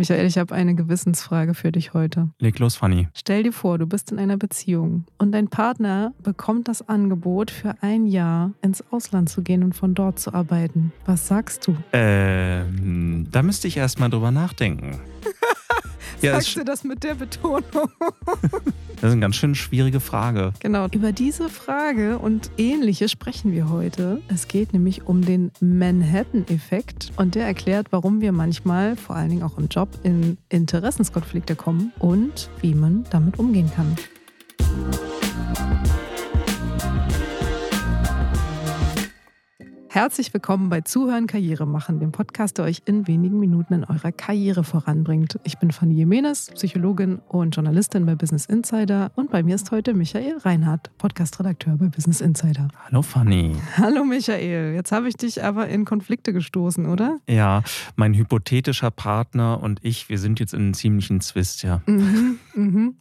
Michael, ich habe eine Gewissensfrage für dich heute. Leg los, Fanny. Stell dir vor, du bist in einer Beziehung und dein Partner bekommt das Angebot, für ein Jahr ins Ausland zu gehen und von dort zu arbeiten. Was sagst du? Ähm, da müsste ich erst mal drüber nachdenken. Ja, Sagst du das mit der Betonung? das ist eine ganz schön schwierige Frage. Genau. Über diese Frage und ähnliche sprechen wir heute. Es geht nämlich um den Manhattan-Effekt und der erklärt, warum wir manchmal, vor allen Dingen auch im Job, in Interessenskonflikte kommen und wie man damit umgehen kann. Herzlich willkommen bei Zuhören Karriere machen, dem Podcast, der euch in wenigen Minuten in eurer Karriere voranbringt. Ich bin Fanny Jimenez, Psychologin und Journalistin bei Business Insider und bei mir ist heute Michael Reinhardt, Podcastredakteur bei Business Insider. Hallo Fanny. Hallo Michael, jetzt habe ich dich aber in Konflikte gestoßen, oder? Ja, mein hypothetischer Partner und ich, wir sind jetzt in einem ziemlichen Zwist, ja. Mhm, mhm.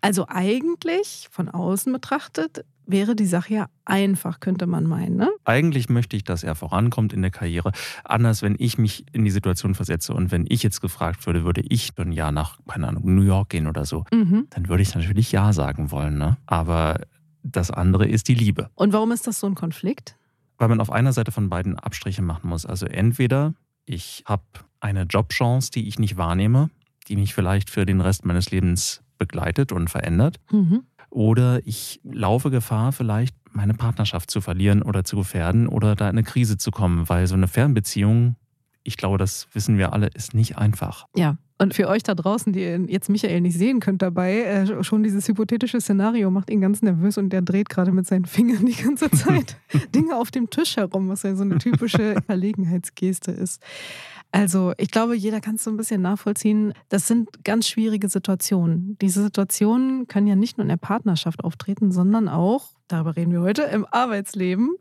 Also eigentlich von außen betrachtet wäre die Sache ja einfach, könnte man meinen. Ne? Eigentlich möchte ich, dass er vorankommt in der Karriere. Anders, wenn ich mich in die Situation versetze und wenn ich jetzt gefragt würde, würde ich ein Jahr nach, keine Ahnung, New York gehen oder so, mhm. dann würde ich natürlich Ja sagen wollen. Ne? Aber das andere ist die Liebe. Und warum ist das so ein Konflikt? Weil man auf einer Seite von beiden Abstriche machen muss. Also entweder ich habe eine Jobchance, die ich nicht wahrnehme, die mich vielleicht für den Rest meines Lebens begleitet und verändert. Mhm. Oder ich laufe Gefahr, vielleicht meine Partnerschaft zu verlieren oder zu gefährden oder da in eine Krise zu kommen, weil so eine Fernbeziehung, ich glaube, das wissen wir alle, ist nicht einfach. Ja, und für euch da draußen, die jetzt Michael nicht sehen könnt dabei, äh, schon dieses hypothetische Szenario macht ihn ganz nervös und der dreht gerade mit seinen Fingern die ganze Zeit Dinge auf dem Tisch herum, was ja so eine typische Verlegenheitsgeste ist. Also ich glaube, jeder kann es so ein bisschen nachvollziehen. Das sind ganz schwierige Situationen. Diese Situationen können ja nicht nur in der Partnerschaft auftreten, sondern auch, darüber reden wir heute, im Arbeitsleben.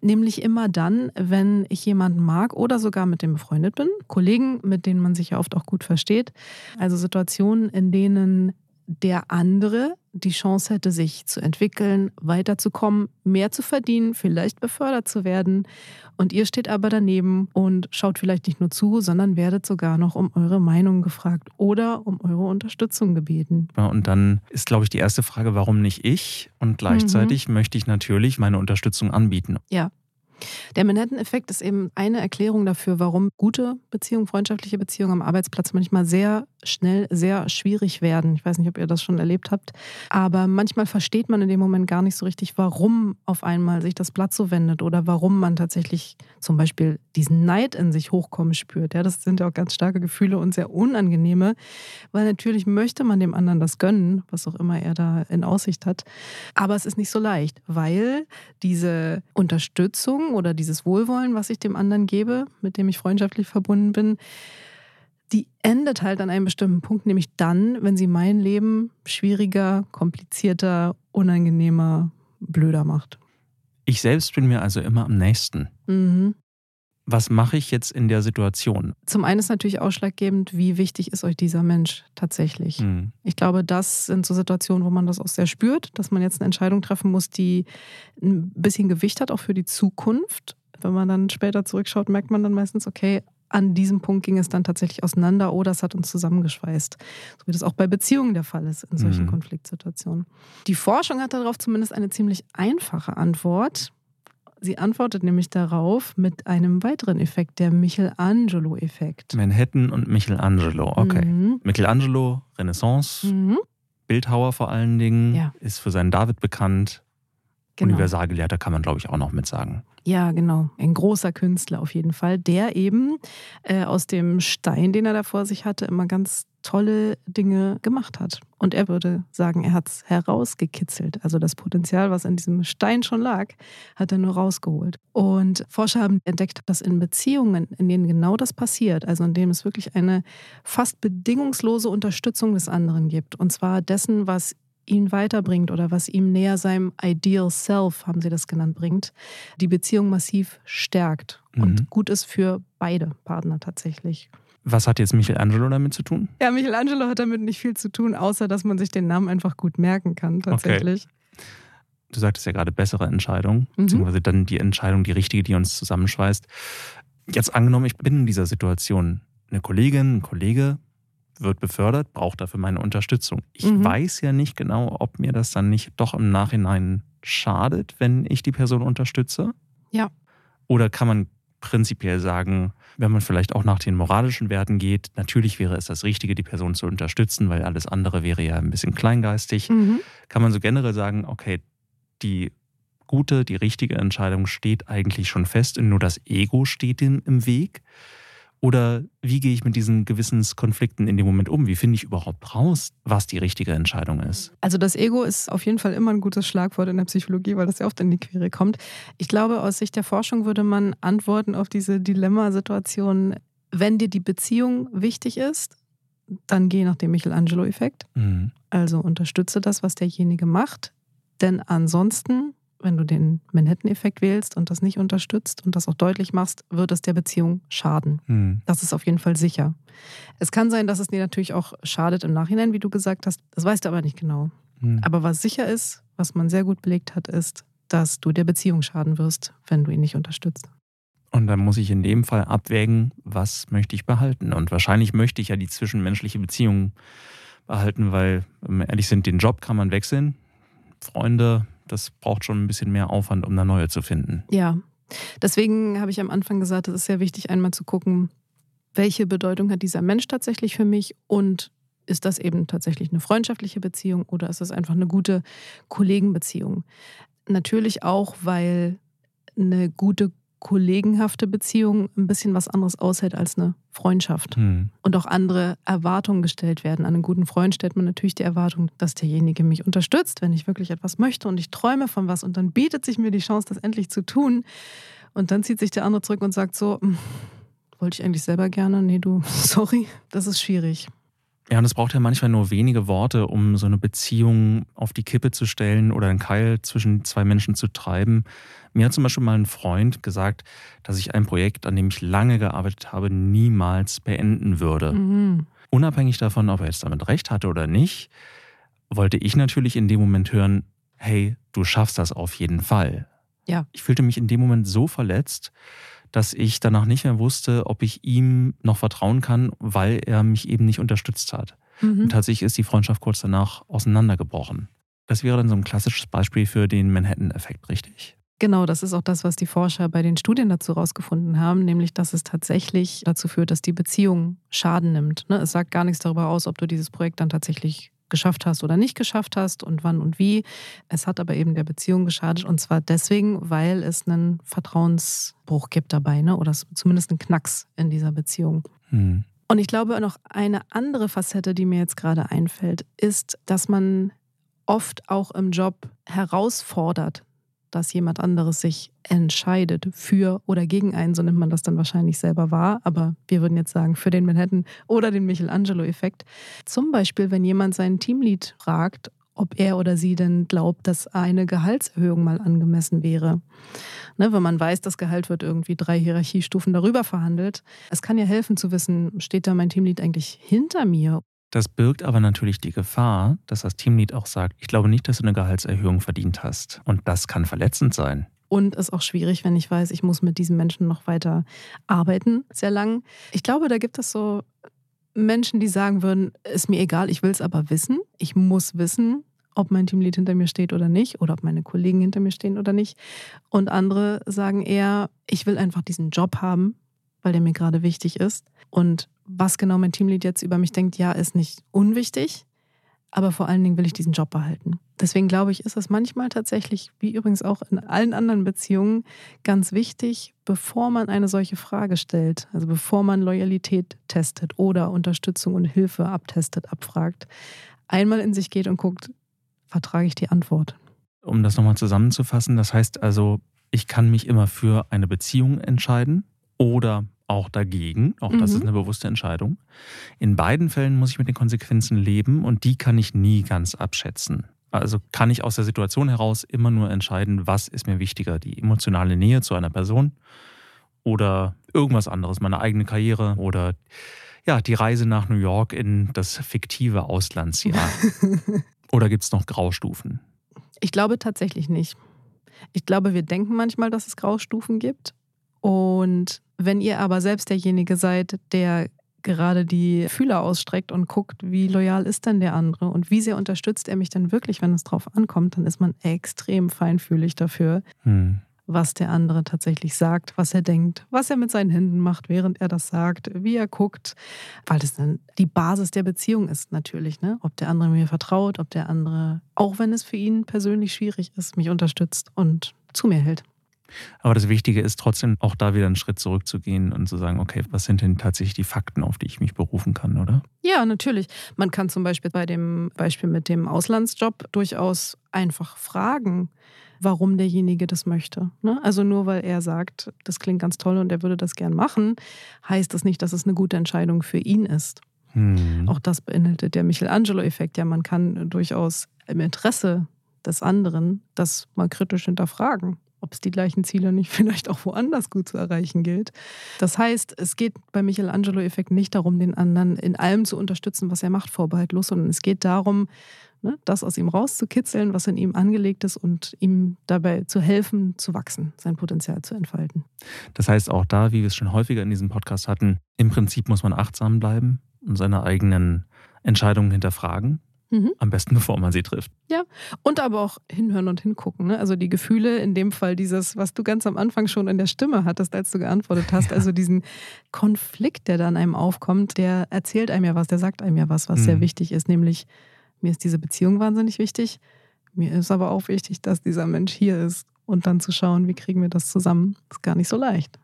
Nämlich immer dann, wenn ich jemanden mag oder sogar mit dem befreundet bin. Kollegen, mit denen man sich ja oft auch gut versteht. Also Situationen, in denen der andere die Chance hätte, sich zu entwickeln, weiterzukommen, mehr zu verdienen, vielleicht befördert zu werden. Und ihr steht aber daneben und schaut vielleicht nicht nur zu, sondern werdet sogar noch um eure Meinung gefragt oder um eure Unterstützung gebeten. Ja, und dann ist, glaube ich, die erste Frage, warum nicht ich? Und gleichzeitig mhm. möchte ich natürlich meine Unterstützung anbieten. Ja, der Manhattan-Effekt ist eben eine Erklärung dafür, warum gute Beziehungen, freundschaftliche Beziehungen am Arbeitsplatz manchmal sehr schnell sehr schwierig werden. Ich weiß nicht, ob ihr das schon erlebt habt, aber manchmal versteht man in dem Moment gar nicht so richtig, warum auf einmal sich das Blatt so wendet oder warum man tatsächlich zum Beispiel diesen Neid in sich hochkommen spürt. Ja, das sind ja auch ganz starke Gefühle und sehr unangenehme, weil natürlich möchte man dem anderen das gönnen, was auch immer er da in Aussicht hat. Aber es ist nicht so leicht, weil diese Unterstützung oder dieses Wohlwollen, was ich dem anderen gebe, mit dem ich freundschaftlich verbunden bin, die endet halt an einem bestimmten Punkt, nämlich dann, wenn sie mein Leben schwieriger, komplizierter, unangenehmer, blöder macht. Ich selbst bin mir also immer am nächsten. Mhm. Was mache ich jetzt in der Situation? Zum einen ist natürlich ausschlaggebend, wie wichtig ist euch dieser Mensch tatsächlich. Mhm. Ich glaube, das sind so Situationen, wo man das auch sehr spürt, dass man jetzt eine Entscheidung treffen muss, die ein bisschen Gewicht hat, auch für die Zukunft. Wenn man dann später zurückschaut, merkt man dann meistens, okay, an diesem Punkt ging es dann tatsächlich auseinander oder es hat uns zusammengeschweißt. So wie das auch bei Beziehungen der Fall ist in solchen mhm. Konfliktsituationen. Die Forschung hat darauf zumindest eine ziemlich einfache Antwort. Sie antwortet nämlich darauf mit einem weiteren Effekt, der Michelangelo-Effekt. Manhattan und Michelangelo, okay. Mhm. Michelangelo, Renaissance, mhm. Bildhauer vor allen Dingen, ja. ist für seinen David bekannt. Genau. Universalgelehrter kann man, glaube ich, auch noch mit sagen. Ja, genau. Ein großer Künstler auf jeden Fall, der eben äh, aus dem Stein, den er da vor sich hatte, immer ganz tolle Dinge gemacht hat. Und er würde sagen, er hat es herausgekitzelt. Also das Potenzial, was in diesem Stein schon lag, hat er nur rausgeholt. Und Forscher haben entdeckt, dass in Beziehungen, in denen genau das passiert, also in denen es wirklich eine fast bedingungslose Unterstützung des anderen gibt, und zwar dessen, was ihn weiterbringt oder was ihm näher seinem Ideal Self, haben sie das genannt, bringt, die Beziehung massiv stärkt mhm. und gut ist für beide Partner tatsächlich. Was hat jetzt Michelangelo damit zu tun? Ja, Michelangelo hat damit nicht viel zu tun, außer dass man sich den Namen einfach gut merken kann, tatsächlich. Okay. Du sagtest ja gerade bessere Entscheidung, mhm. beziehungsweise dann die Entscheidung, die richtige, die uns zusammenschweißt. Jetzt angenommen, ich bin in dieser Situation. Eine Kollegin, ein Kollege wird befördert, braucht dafür meine Unterstützung. Ich mhm. weiß ja nicht genau, ob mir das dann nicht doch im Nachhinein schadet, wenn ich die Person unterstütze. Ja. Oder kann man prinzipiell sagen, wenn man vielleicht auch nach den moralischen Werten geht, natürlich wäre es das Richtige, die Person zu unterstützen, weil alles andere wäre ja ein bisschen kleingeistig. Mhm. Kann man so generell sagen, okay, die gute, die richtige Entscheidung steht eigentlich schon fest und nur das Ego steht dem im Weg? Oder wie gehe ich mit diesen Gewissenskonflikten in dem Moment um? Wie finde ich überhaupt raus, was die richtige Entscheidung ist? Also das Ego ist auf jeden Fall immer ein gutes Schlagwort in der Psychologie, weil das ja oft in die Quere kommt. Ich glaube, aus Sicht der Forschung würde man antworten auf diese Dilemmasituation, wenn dir die Beziehung wichtig ist, dann geh nach dem Michelangelo-Effekt. Mhm. Also unterstütze das, was derjenige macht. Denn ansonsten wenn du den Manhattan-Effekt wählst und das nicht unterstützt und das auch deutlich machst, wird es der Beziehung schaden. Mhm. Das ist auf jeden Fall sicher. Es kann sein, dass es dir natürlich auch schadet im Nachhinein, wie du gesagt hast. Das weißt du aber nicht genau. Mhm. Aber was sicher ist, was man sehr gut belegt hat, ist, dass du der Beziehung schaden wirst, wenn du ihn nicht unterstützt. Und dann muss ich in dem Fall abwägen, was möchte ich behalten. Und wahrscheinlich möchte ich ja die zwischenmenschliche Beziehung behalten, weil, wenn wir ehrlich sind, den Job kann man wechseln. Freunde, das braucht schon ein bisschen mehr Aufwand, um eine neue zu finden. Ja, deswegen habe ich am Anfang gesagt, es ist sehr wichtig, einmal zu gucken, welche Bedeutung hat dieser Mensch tatsächlich für mich und ist das eben tatsächlich eine freundschaftliche Beziehung oder ist es einfach eine gute Kollegenbeziehung? Natürlich auch, weil eine gute kollegenhafte Beziehung ein bisschen was anderes aushält als eine Freundschaft. Hm. Und auch andere Erwartungen gestellt werden. An einen guten Freund stellt man natürlich die Erwartung, dass derjenige mich unterstützt, wenn ich wirklich etwas möchte und ich träume von was und dann bietet sich mir die Chance, das endlich zu tun. Und dann zieht sich der andere zurück und sagt so, hm, wollte ich eigentlich selber gerne? Nee, du, sorry, das ist schwierig. Ja, und es braucht ja manchmal nur wenige Worte, um so eine Beziehung auf die Kippe zu stellen oder einen Keil zwischen zwei Menschen zu treiben. Mir hat zum Beispiel mal ein Freund gesagt, dass ich ein Projekt, an dem ich lange gearbeitet habe, niemals beenden würde. Mhm. Unabhängig davon, ob er jetzt damit recht hatte oder nicht, wollte ich natürlich in dem Moment hören, hey, du schaffst das auf jeden Fall. Ja. Ich fühlte mich in dem Moment so verletzt, dass ich danach nicht mehr wusste, ob ich ihm noch vertrauen kann, weil er mich eben nicht unterstützt hat. Mhm. Und tatsächlich ist die Freundschaft kurz danach auseinandergebrochen. Das wäre dann so ein klassisches Beispiel für den Manhattan-Effekt, richtig? Genau, das ist auch das, was die Forscher bei den Studien dazu herausgefunden haben, nämlich dass es tatsächlich dazu führt, dass die Beziehung Schaden nimmt. Ne, es sagt gar nichts darüber aus, ob du dieses Projekt dann tatsächlich geschafft hast oder nicht geschafft hast und wann und wie. Es hat aber eben der Beziehung geschadet und zwar deswegen, weil es einen Vertrauensbruch gibt dabei, ne? oder zumindest einen Knacks in dieser Beziehung. Hm. Und ich glaube, noch eine andere Facette, die mir jetzt gerade einfällt, ist, dass man oft auch im Job herausfordert, dass jemand anderes sich entscheidet für oder gegen einen, so nimmt man das dann wahrscheinlich selber wahr, aber wir würden jetzt sagen für den Manhattan oder den Michelangelo-Effekt. Zum Beispiel, wenn jemand seinen Teamlead fragt, ob er oder sie denn glaubt, dass eine Gehaltserhöhung mal angemessen wäre. Ne, wenn man weiß, das Gehalt wird irgendwie drei Hierarchiestufen darüber verhandelt. Es kann ja helfen zu wissen, steht da mein Teamlead eigentlich hinter mir das birgt aber natürlich die Gefahr, dass das Teamlead auch sagt, ich glaube nicht, dass du eine Gehaltserhöhung verdient hast. Und das kann verletzend sein. Und ist auch schwierig, wenn ich weiß, ich muss mit diesen Menschen noch weiter arbeiten, sehr lang. Ich glaube, da gibt es so Menschen, die sagen würden, ist mir egal, ich will es aber wissen. Ich muss wissen, ob mein Teamlead hinter mir steht oder nicht oder ob meine Kollegen hinter mir stehen oder nicht. Und andere sagen eher, ich will einfach diesen Job haben, weil der mir gerade wichtig ist. Und was genau mein Teamlead jetzt über mich denkt, ja, ist nicht unwichtig. Aber vor allen Dingen will ich diesen Job behalten. Deswegen glaube ich, ist es manchmal tatsächlich, wie übrigens auch in allen anderen Beziehungen, ganz wichtig, bevor man eine solche Frage stellt, also bevor man Loyalität testet oder Unterstützung und Hilfe abtestet, abfragt, einmal in sich geht und guckt, vertrage ich die Antwort. Um das nochmal zusammenzufassen, das heißt also, ich kann mich immer für eine Beziehung entscheiden oder auch dagegen. Auch das mhm. ist eine bewusste Entscheidung. In beiden Fällen muss ich mit den Konsequenzen leben und die kann ich nie ganz abschätzen. Also kann ich aus der Situation heraus immer nur entscheiden, was ist mir wichtiger, die emotionale Nähe zu einer Person oder irgendwas anderes, meine eigene Karriere oder ja, die Reise nach New York in das fiktive Auslandsjahr. oder gibt es noch Graustufen? Ich glaube tatsächlich nicht. Ich glaube, wir denken manchmal, dass es Graustufen gibt. Und wenn ihr aber selbst derjenige seid, der gerade die Fühler ausstreckt und guckt, wie loyal ist denn der andere und wie sehr unterstützt er mich denn wirklich, wenn es drauf ankommt, dann ist man extrem feinfühlig dafür, hm. was der andere tatsächlich sagt, was er denkt, was er mit seinen Händen macht, während er das sagt, wie er guckt, weil das dann die Basis der Beziehung ist natürlich, ne? ob der andere mir vertraut, ob der andere, auch wenn es für ihn persönlich schwierig ist, mich unterstützt und zu mir hält. Aber das Wichtige ist trotzdem auch da wieder einen Schritt zurückzugehen und zu sagen, okay, was sind denn tatsächlich die Fakten, auf die ich mich berufen kann, oder? Ja, natürlich. Man kann zum Beispiel bei dem Beispiel mit dem Auslandsjob durchaus einfach fragen, warum derjenige das möchte. Ne? Also nur weil er sagt, das klingt ganz toll und er würde das gern machen, heißt das nicht, dass es eine gute Entscheidung für ihn ist. Hm. Auch das beinhaltet der Michelangelo-Effekt. Ja, man kann durchaus im Interesse des anderen das mal kritisch hinterfragen ob es die gleichen Ziele nicht vielleicht auch woanders gut zu erreichen gilt. Das heißt, es geht beim Michelangelo-Effekt nicht darum, den anderen in allem zu unterstützen, was er macht, vorbehaltlos, sondern es geht darum, ne, das aus ihm rauszukitzeln, was in ihm angelegt ist und ihm dabei zu helfen, zu wachsen, sein Potenzial zu entfalten. Das heißt auch da, wie wir es schon häufiger in diesem Podcast hatten, im Prinzip muss man achtsam bleiben und seine eigenen Entscheidungen hinterfragen Mhm. Am besten, bevor man sie trifft. Ja, und aber auch hinhören und hingucken. Ne? Also die Gefühle, in dem Fall dieses, was du ganz am Anfang schon in der Stimme hattest, als du geantwortet hast, ja. also diesen Konflikt, der dann einem aufkommt, der erzählt einem ja was, der sagt einem ja was, was mhm. sehr wichtig ist, nämlich mir ist diese Beziehung wahnsinnig wichtig, mir ist aber auch wichtig, dass dieser Mensch hier ist und dann zu schauen, wie kriegen wir das zusammen, ist gar nicht so leicht.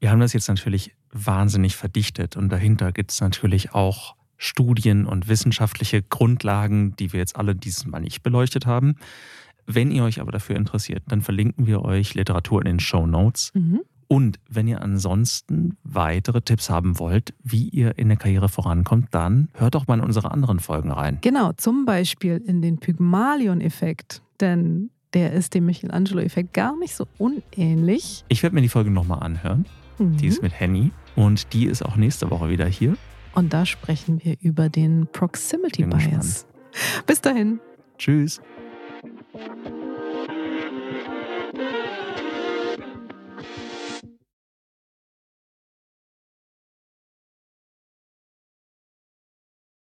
Wir haben das jetzt natürlich wahnsinnig verdichtet und dahinter gibt es natürlich auch Studien und wissenschaftliche Grundlagen, die wir jetzt alle dieses Mal nicht beleuchtet haben. Wenn ihr euch aber dafür interessiert, dann verlinken wir euch Literatur in den Show Notes. Mhm. Und wenn ihr ansonsten weitere Tipps haben wollt, wie ihr in der Karriere vorankommt, dann hört doch mal in unsere anderen Folgen rein. Genau, zum Beispiel in den Pygmalion-Effekt. Denn der ist dem Michelangelo-Effekt gar nicht so unähnlich. Ich werde mir die Folge nochmal anhören. Mhm. Die ist mit Henny. Und die ist auch nächste Woche wieder hier. Und da sprechen wir über den Proximity Bias. Bis dahin. Tschüss.